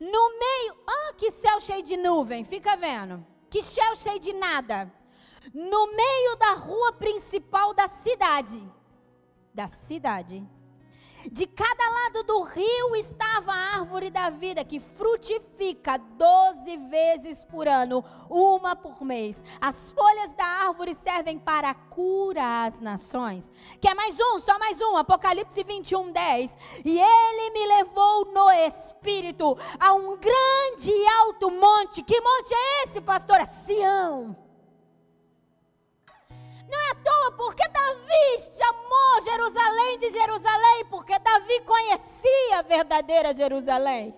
No meio, ah, que céu cheio de nuvem, fica vendo? Que céu cheio de nada. No meio da rua principal da cidade, da cidade, de cada lado do rio estava a árvore da vida, que frutifica doze vezes por ano, uma por mês. As folhas da árvore servem para curar as nações. Quer mais um? Só mais um. Apocalipse 21, 10. E ele me levou no espírito a um grande e alto monte. Que monte é esse, pastora? Sião porque Davi chamou Jerusalém de Jerusalém, porque Davi conhecia a verdadeira Jerusalém.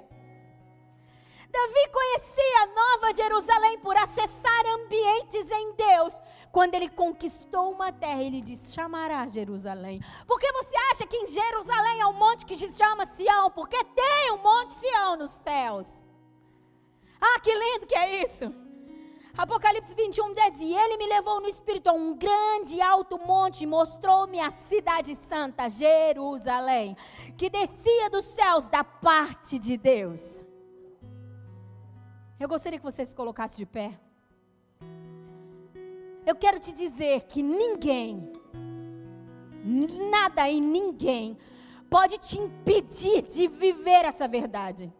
Davi conhecia a nova Jerusalém por acessar ambientes em Deus. Quando ele conquistou uma terra, ele disse: chamará Jerusalém. Porque você acha que em Jerusalém é um monte que se chama Sião? Porque tem um monte Sião nos céus. Ah, que lindo que é isso! Apocalipse 21 diz: E ele me levou no espírito a um grande alto monte e mostrou-me a cidade santa, Jerusalém, que descia dos céus da parte de Deus. Eu gostaria que você se colocasse de pé. Eu quero te dizer que ninguém, nada e ninguém pode te impedir de viver essa verdade.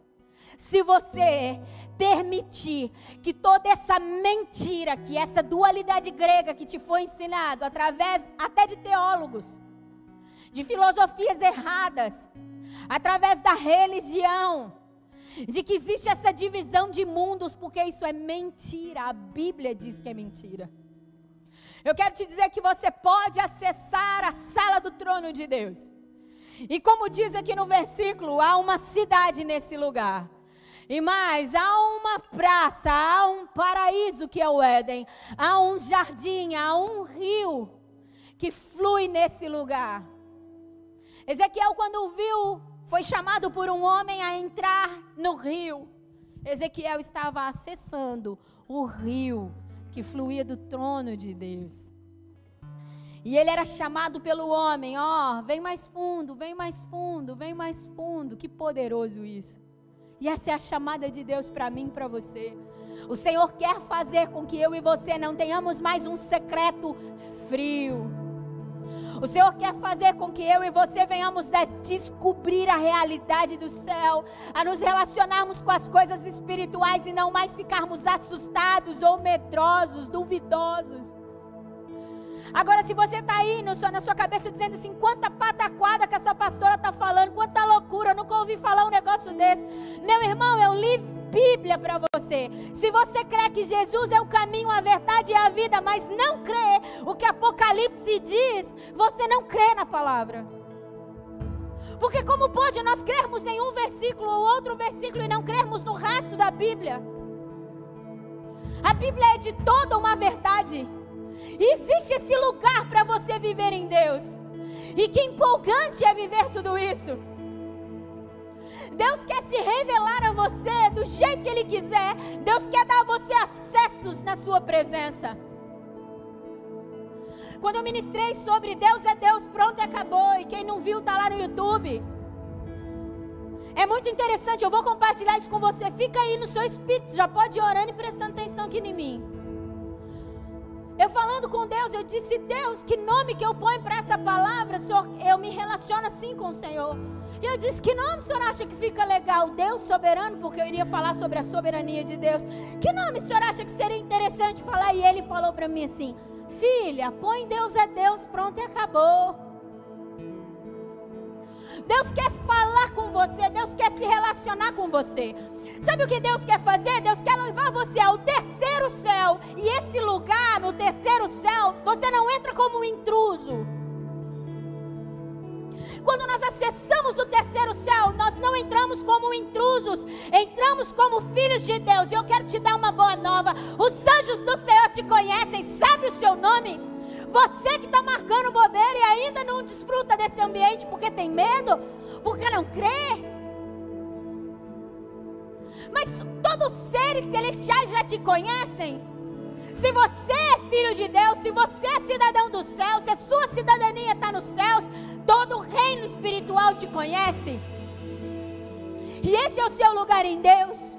Se você permitir que toda essa mentira, que essa dualidade grega que te foi ensinado através até de teólogos, de filosofias erradas, através da religião, de que existe essa divisão de mundos, porque isso é mentira. A Bíblia diz que é mentira. Eu quero te dizer que você pode acessar a sala do trono de Deus. E como diz aqui no versículo, há uma cidade nesse lugar. E mais, há uma praça, há um paraíso que é o Éden, há um jardim, há um rio que flui nesse lugar. Ezequiel, quando viu, foi chamado por um homem a entrar no rio. Ezequiel estava acessando o rio que fluía do trono de Deus. E ele era chamado pelo homem, ó, oh, vem mais fundo, vem mais fundo, vem mais fundo. Que poderoso isso. E essa é a chamada de Deus para mim e para você. O Senhor quer fazer com que eu e você não tenhamos mais um secreto frio. O Senhor quer fazer com que eu e você venhamos a descobrir a realidade do céu, a nos relacionarmos com as coisas espirituais e não mais ficarmos assustados ou medrosos, duvidosos. Agora, se você está aí no, na sua cabeça dizendo assim, quanta pataquada que essa pastora está falando, quanta loucura, eu nunca ouvi falar um negócio desse. Meu irmão, eu li Bíblia para você. Se você crê que Jesus é o caminho, a verdade e a vida, mas não crê o que Apocalipse diz, você não crê na palavra. Porque como pode nós crermos em um versículo ou outro versículo e não crermos no resto da Bíblia? A Bíblia é de toda uma verdade. Existe esse lugar para você viver em Deus. E que empolgante é viver tudo isso. Deus quer se revelar a você do jeito que Ele quiser. Deus quer dar a você acessos na Sua presença. Quando eu ministrei sobre Deus é Deus, pronto e acabou. E quem não viu está lá no YouTube. É muito interessante, eu vou compartilhar isso com você. Fica aí no seu espírito, já pode ir orando e prestando atenção aqui em mim. Eu falando com Deus, eu disse: Deus, que nome que eu ponho para essa palavra? Senhor, eu me relaciono assim com o Senhor. E eu disse: Que nome o senhor acha que fica legal? Deus soberano, porque eu iria falar sobre a soberania de Deus. Que nome o senhor acha que seria interessante falar? E ele falou para mim assim: Filha, põe Deus é Deus, pronto e acabou. Deus quer falar com você, Deus quer se relacionar com você. Sabe o que Deus quer fazer? Deus quer levar você ao terceiro céu. E esse lugar, no terceiro céu, você não entra como um intruso. Quando nós acessamos o terceiro céu, nós não entramos como intrusos, entramos como filhos de Deus. E eu quero te dar uma boa nova: os anjos do Senhor te conhecem, sabe o seu nome? Você que está marcando bobeira e ainda não desfruta desse ambiente porque tem medo, porque não crê. Mas todos os seres celestiais já te conhecem. Se você é filho de Deus, se você é cidadão do céu, se a sua cidadania está nos céus, todo o reino espiritual te conhece. E esse é o seu lugar em Deus.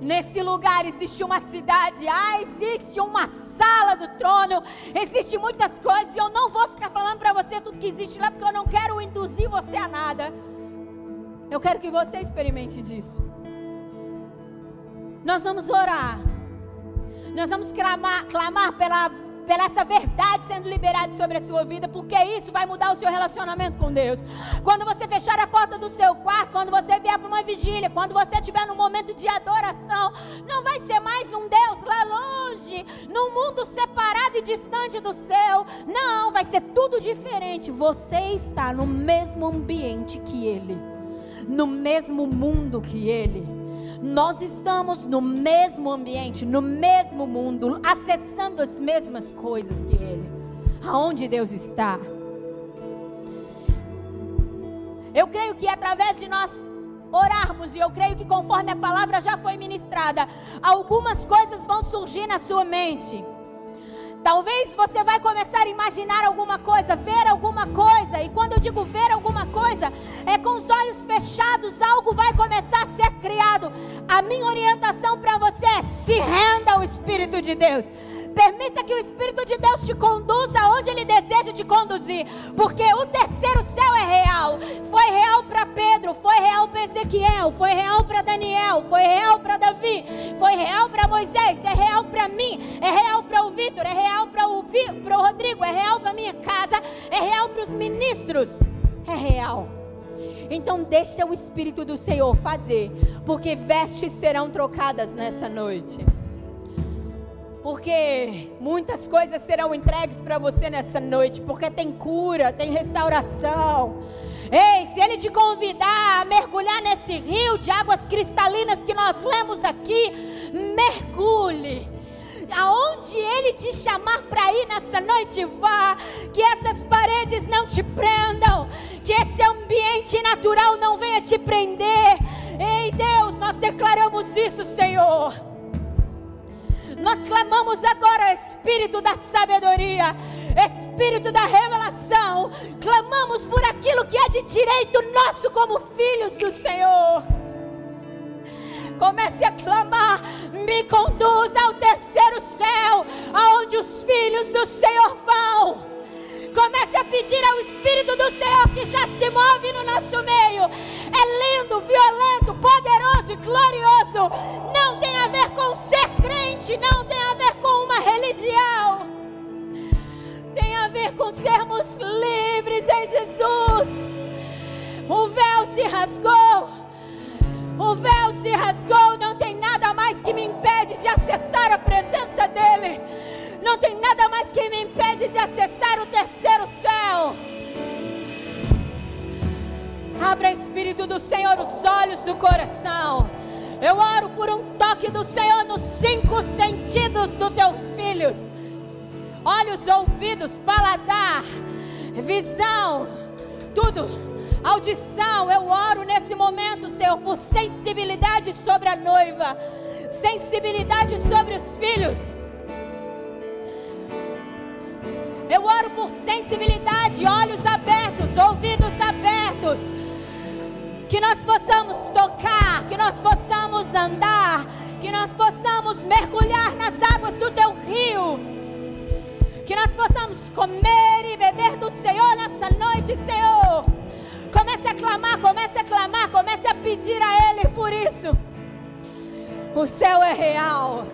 Nesse lugar existe uma cidade, ah, existe uma sala do trono, existe muitas coisas. E eu não vou ficar falando para você tudo que existe lá, porque eu não quero induzir você a nada. Eu quero que você experimente disso. Nós vamos orar. Nós vamos clamar, clamar pela pela essa verdade sendo liberada sobre a sua vida, porque isso vai mudar o seu relacionamento com Deus. Quando você fechar a porta do seu quarto, quando você vier para uma vigília, quando você estiver num momento de adoração, não vai ser mais um Deus lá longe, num mundo separado e distante do céu. Não, vai ser tudo diferente. Você está no mesmo ambiente que Ele, no mesmo mundo que Ele nós estamos no mesmo ambiente, no mesmo mundo, acessando as mesmas coisas que Ele. Aonde Deus está? Eu creio que através de nós orarmos, e eu creio que conforme a palavra já foi ministrada, algumas coisas vão surgir na sua mente. Talvez você vai começar a imaginar alguma coisa, ver alguma coisa, e quando eu digo ver alguma coisa, é com os olhos fechados, algo vai começar criado. A minha orientação para você é: se renda ao Espírito de Deus. Permita que o Espírito de Deus te conduza aonde Ele deseja te conduzir. Porque o terceiro céu é real. Foi real para Pedro, foi real para Ezequiel, foi real para Daniel, foi real para Davi, foi real para Moisés, é real para mim, é real para o Vitor, é real para o, o Rodrigo, é real para minha casa, é real para os ministros. É real. Então deixa o Espírito do Senhor fazer, porque vestes serão trocadas nessa noite porque muitas coisas serão entregues para você nessa noite, porque tem cura, tem restauração. Ei, se ele te convidar a mergulhar nesse rio de águas cristalinas que nós lemos aqui, mergulhe. Aonde ele te chamar para ir nessa noite, vá. Que essas paredes não te prendam, que esse ambiente natural não venha te prender. Ei, Deus, nós declaramos isso, Senhor. Nós clamamos agora, Espírito da sabedoria, Espírito da revelação. Clamamos por aquilo que é de direito nosso como filhos do Senhor. Comece a clamar, me conduza ao terceiro céu, aonde os filhos do Senhor vão. Comece a pedir ao Espírito do Senhor que já se move no nosso meio. É lindo, violento, poderoso e glorioso. Não tem a ver com ser crente, não tem a ver com uma religião. Tem a ver com sermos livres em Jesus. O véu se rasgou. O véu se rasgou, não tem nada mais que me impede de acessar a presença dEle não tem nada mais que me impede de acessar o terceiro céu. Abra, Espírito do Senhor, os olhos do coração. Eu oro por um toque do Senhor nos cinco sentidos dos teus filhos: olhos, ouvidos, paladar, visão, tudo. Audição, eu oro nesse momento, Senhor, por sensibilidade sobre a noiva, sensibilidade sobre os filhos Eu oro por sensibilidade, olhos abertos, ouvidos abertos. Que nós possamos tocar, que nós possamos andar, que nós possamos mergulhar nas águas do teu rio. Que nós possamos comer e beber do Senhor nessa noite, Senhor. Comece a clamar, comece a clamar, comece a pedir a Ele por isso. O céu é real.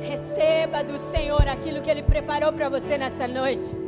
Receba do Senhor aquilo que Ele preparou para você nessa noite.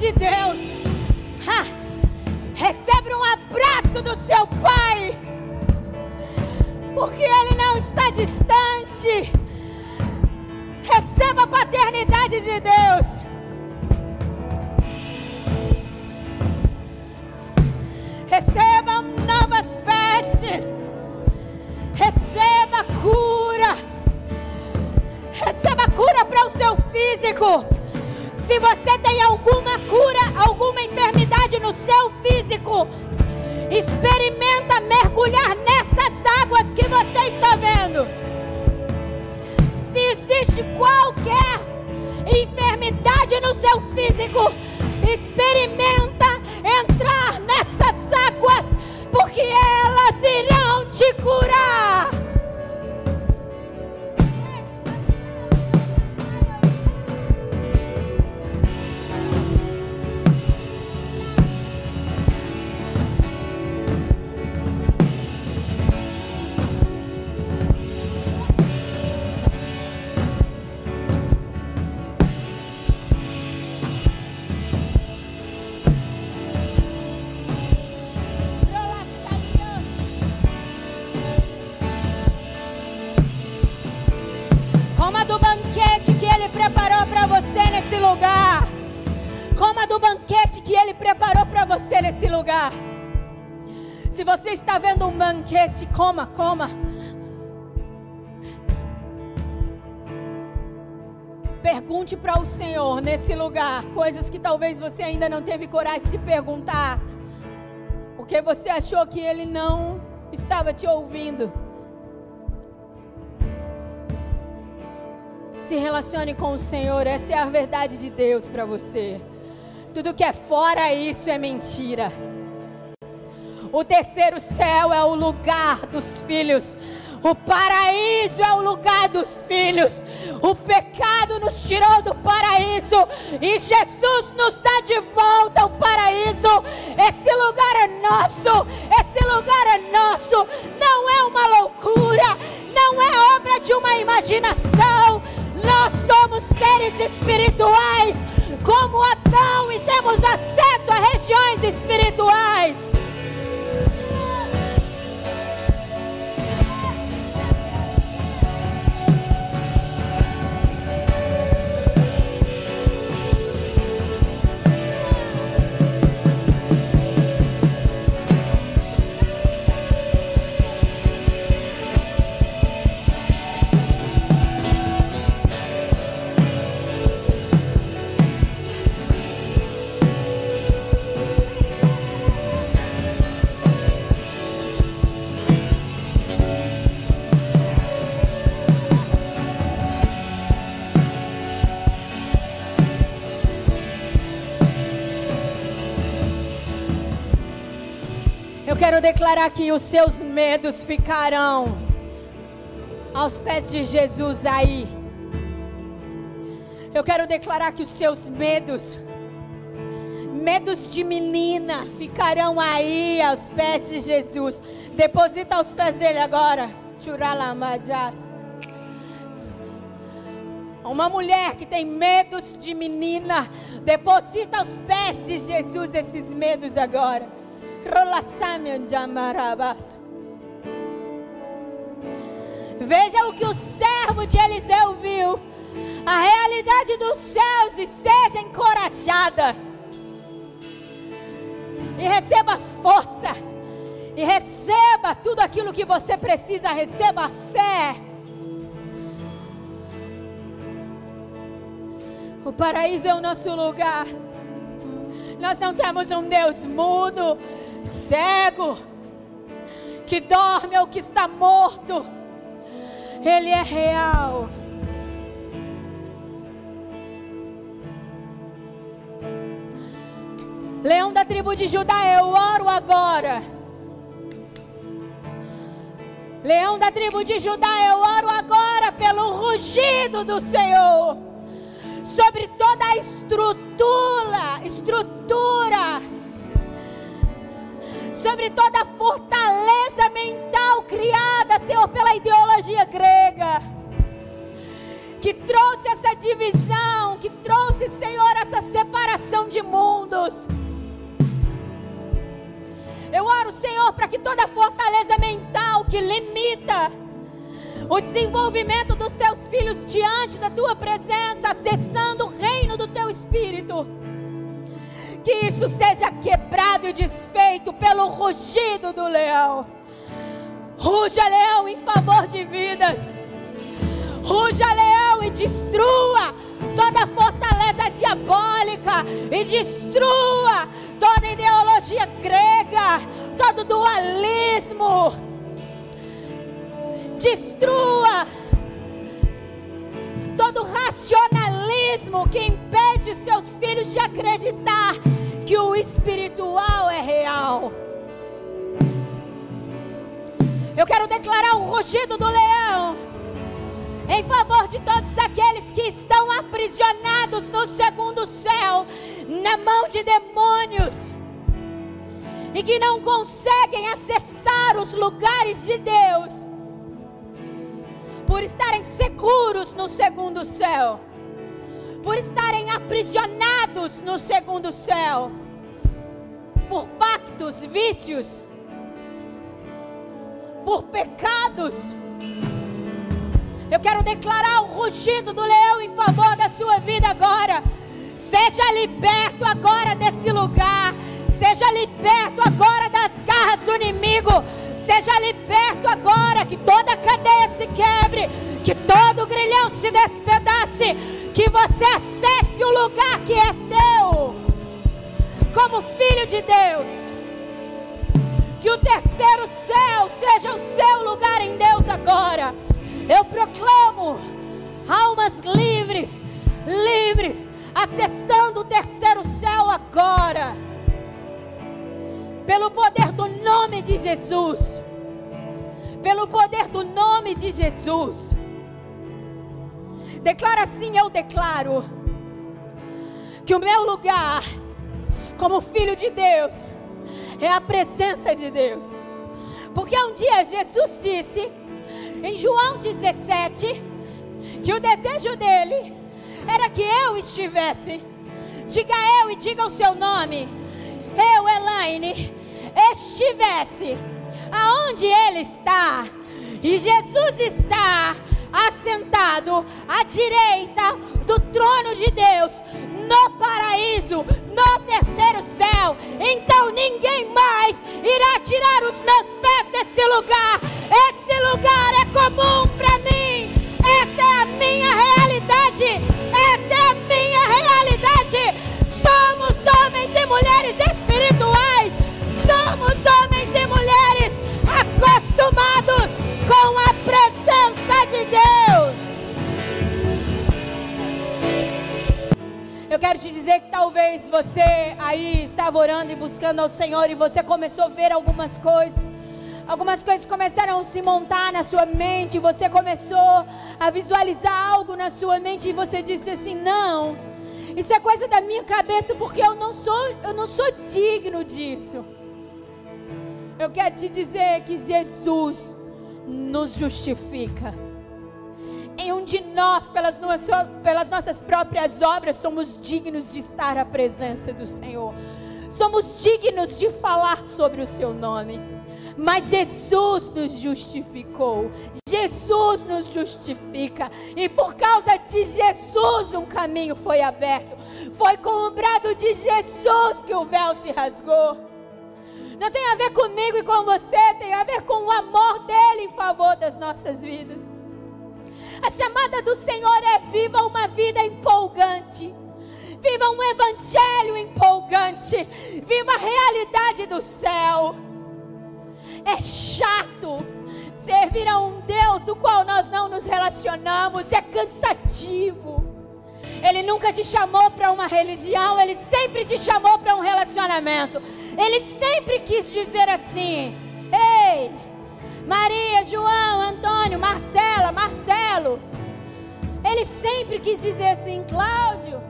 De Deus. Você está vendo um banquete, coma, coma. Pergunte para o Senhor nesse lugar coisas que talvez você ainda não teve coragem de perguntar, porque você achou que Ele não estava te ouvindo. Se relacione com o Senhor, essa é a verdade de Deus para você. Tudo que é fora isso é mentira. O terceiro céu é o lugar dos filhos. O paraíso é o lugar dos filhos. O pecado nos tirou do paraíso e Jesus nos dá de volta ao paraíso. Esse lugar é nosso. Esse lugar é nosso. Não é uma loucura, não é obra de uma imaginação. Nós somos seres espirituais, como Adão, e temos acesso a regiões espirituais. Quero declarar que os seus medos ficarão aos pés de Jesus aí. Eu quero declarar que os seus medos, medos de menina, ficarão aí aos pés de Jesus. Deposita aos pés dele agora. Churalamajas. Uma mulher que tem medos de menina, deposita aos pés de Jesus esses medos agora. Veja o que o servo de Eliseu viu. A realidade dos céus e seja encorajada. E receba força. E receba tudo aquilo que você precisa, receba a fé. O paraíso é o nosso lugar. Nós não temos um Deus mudo, cego, que dorme ou que está morto. Ele é real. Leão da tribo de Judá, eu oro agora. Leão da tribo de Judá, eu oro agora pelo rugido do Senhor sobre toda a estrutura, estrutura, sobre toda a fortaleza mental criada, Senhor, pela ideologia grega, que trouxe essa divisão, que trouxe, Senhor, essa separação de mundos. Eu oro, Senhor, para que toda fortaleza mental que limita o desenvolvimento dos seus filhos diante da tua presença, acessando o reino do teu espírito, que isso seja quebrado e desfeito pelo rugido do leão. Ruja, leão, em favor de vidas. Ruja, leão, e destrua toda fortaleza diabólica e destrua toda ideologia grega, todo dualismo. Destrua todo racionalismo que impede os seus filhos de acreditar que o espiritual é real. Eu quero declarar o rugido do leão em favor de todos aqueles que estão aprisionados no segundo céu, na mão de demônios, e que não conseguem acessar os lugares de Deus, por estarem seguros no segundo céu, por estarem aprisionados no segundo céu, por pactos, vícios, por pecados. Eu quero declarar o rugido do leão em favor da sua vida agora. Seja liberto agora desse lugar. Seja liberto agora das garras do inimigo. Seja liberto agora. Que toda cadeia se quebre. Que todo grilhão se despedace. Que você acesse o lugar que é teu. Como filho de Deus. Que o terceiro céu seja o seu lugar em Deus agora. Eu proclamo almas livres, livres, acessando o terceiro céu agora. Pelo poder do nome de Jesus. Pelo poder do nome de Jesus. Declara assim: eu declaro que o meu lugar, como filho de Deus, é a presença de Deus. Porque um dia Jesus disse em João 17 que o desejo dele era que eu estivesse. Diga eu e diga o seu nome. Eu, Elaine, estivesse aonde ele está. E Jesus está assentado à direita do trono de Deus, no paraíso, no terceiro céu. Então ninguém mais irá tirar os meus pés desse lugar. Esse lugar é comum Eu quero te dizer que talvez você aí estava orando e buscando ao Senhor e você começou a ver algumas coisas. Algumas coisas começaram a se montar na sua mente, você começou a visualizar algo na sua mente e você disse assim: "Não. Isso é coisa da minha cabeça porque eu não sou, eu não sou digno disso." Eu quero te dizer que Jesus nos justifica nenhum de nós, pelas pelas nossas próprias obras, somos dignos de estar à presença do Senhor. Somos dignos de falar sobre o seu nome. Mas Jesus nos justificou. Jesus nos justifica. E por causa de Jesus um caminho foi aberto. Foi com o brado de Jesus que o véu se rasgou. Não tem a ver comigo e com você, tem a ver com o amor dele em favor das nossas vidas. A chamada do Senhor é viva uma vida empolgante. Viva um evangelho empolgante. Viva a realidade do céu. É chato servir a um Deus do qual nós não nos relacionamos. É cansativo. Ele nunca te chamou para uma religião, ele sempre te chamou para um relacionamento. Ele sempre quis dizer assim: Ei, Maria, João, Antônio, Marcela, Marcelo. Ele sempre quis dizer assim: Cláudio,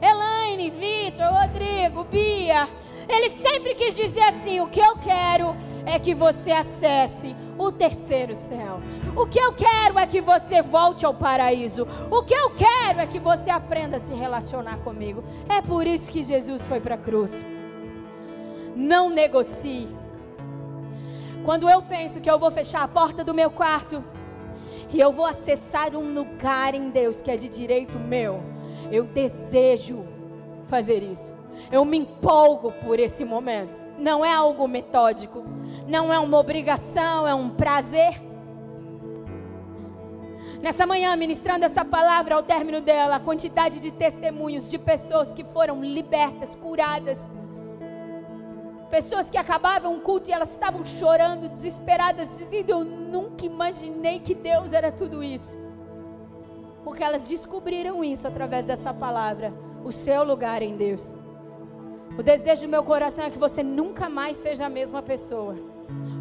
Elaine, Vitor, Rodrigo, Bia. Ele sempre quis dizer assim: O que eu quero é que você acesse o terceiro céu. O que eu quero é que você volte ao paraíso. O que eu quero é que você aprenda a se relacionar comigo. É por isso que Jesus foi para a cruz. Não negocie. Quando eu penso que eu vou fechar a porta do meu quarto e eu vou acessar um lugar em Deus que é de direito meu, eu desejo fazer isso. Eu me empolgo por esse momento. Não é algo metódico, não é uma obrigação, é um prazer. Nessa manhã, ministrando essa palavra, ao término dela, a quantidade de testemunhos de pessoas que foram libertas, curadas. Pessoas que acabavam o culto e elas estavam chorando, desesperadas, dizendo: Eu nunca imaginei que Deus era tudo isso. Porque elas descobriram isso através dessa palavra, o seu lugar em Deus. O desejo do meu coração é que você nunca mais seja a mesma pessoa.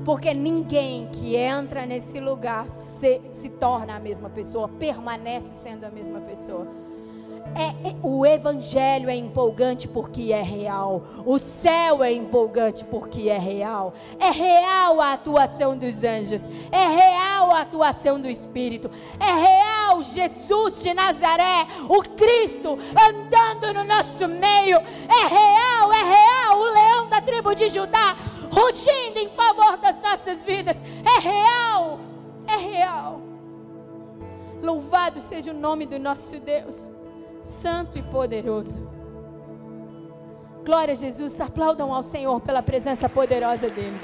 Porque ninguém que entra nesse lugar se, se torna a mesma pessoa, permanece sendo a mesma pessoa. É, é, o evangelho é empolgante porque é real. O céu é empolgante porque é real. É real a atuação dos anjos. É real a atuação do Espírito. É real Jesus de Nazaré, o Cristo andando no nosso meio. É real, é real o leão da tribo de Judá rugindo em favor das nossas vidas. É real. É real. Louvado seja o nome do nosso Deus santo e poderoso. Glória a Jesus, aplaudam ao Senhor pela presença poderosa dEle.